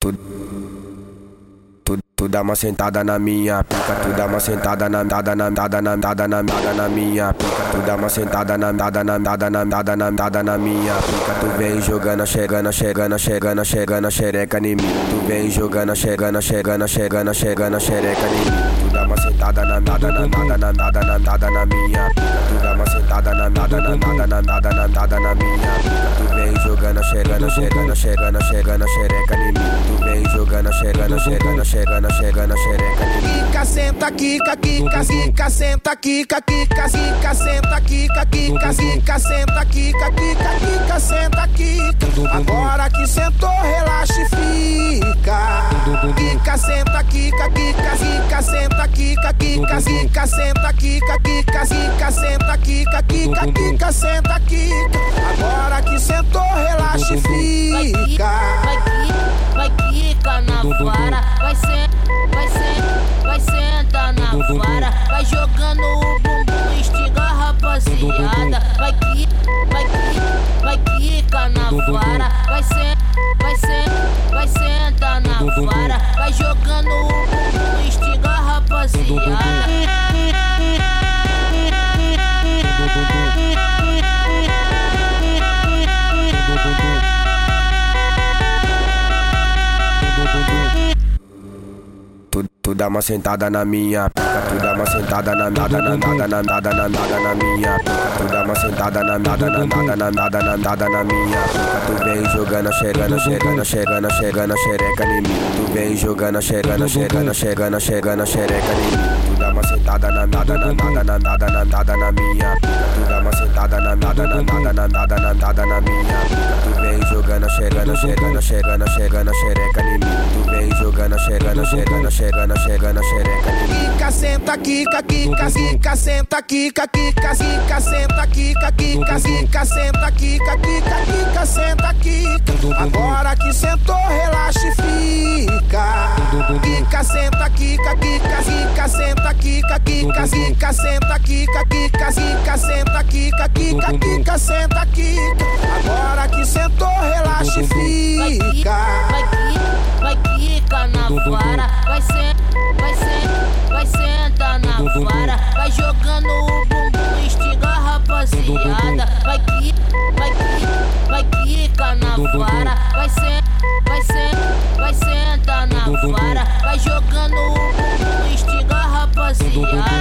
Tu dá uma sentada na minha pica, tu dá uma sentada na dada na dada na dada na dada na minha pica, tu dá uma sentada na dada na dada na dada na dada na minha pica, tu vem jogando, chegando, chegando, chegando, chegando, xereca em mim, tu vem jogando, chegando, chegando, chegando, chegando, xereca em mim, tu dá uma sentada na dada na dada na dada na dada na minha pica, tu dá uma sentada na dada na dada na minha pica, tu vem jogando, chegando, chegando, chegando, chegando, xereca em mim, tu vem jogando, chegando, chegando, chegando chegando xereca Quica, senta, quica, quica, quica, senta, quica, quica, quica, senta, quica, quica, quica, senta, quica, quica, quica, senta, quica. Agora que sentou, relaxa e fica. Quica, senta, quica, quica, quica, senta, quica, quica, quica, senta, quica, quica, quica, senta, quica, quica, quica, senta, quica. Agora que sentou, relaxa e fica. Vai quica na vara, vai ser vai ser, vai sentar na vara, vai jogando o bumbum, instiga a rapaziada, vai que, vai que, vai quica na vara, vai ser, vai ser, vai sentar na vara, vai jogando o bumbum, instiga a rapaziada. Tu dá uma sentada na minha pica, tu dá uma sentada na nada, na nada, na nada, na nada na minha pica, tu dá uma sentada na nada, na nada, na nada, na nada na minha pica, tu vem jogando, chegando, chegando, chegando, chegando, xereca em mim, tu vem jogando, chegando, chegando, chegando, chegando, xereca em mim, tu dá uma sentada na nada, na nada, na nada, na nada na minha pica, tu dá uma sentada na nada, na nada, na nada, na nada na minha pica, tu vem jogando, chegando, chegando, chegando, chegando, xereca chegando, chegando, chegando, chegando xereca Quica, senta, quica, quica, quica, senta, quica, quica, quica, senta, quica, quica, quica, senta, quica, quica, quica, senta, quica. Agora que sentou, relaxa e fica. Quica, senta, quica, quica, quica, senta, quica, quica, quica, senta, quica, quica, quica, senta, quica, quica, quica, senta, quica. Agora que sentou, relaxa e fica. Vara, vai ser, vai ser, vai sentar na vara, vai jogando o bumbum, instiga a rapaziada, vai que, vai que, vai quica na vara, vai ser, vai ser, vai sentar na vara, vai jogando o bumbum, instiga a rapaziada.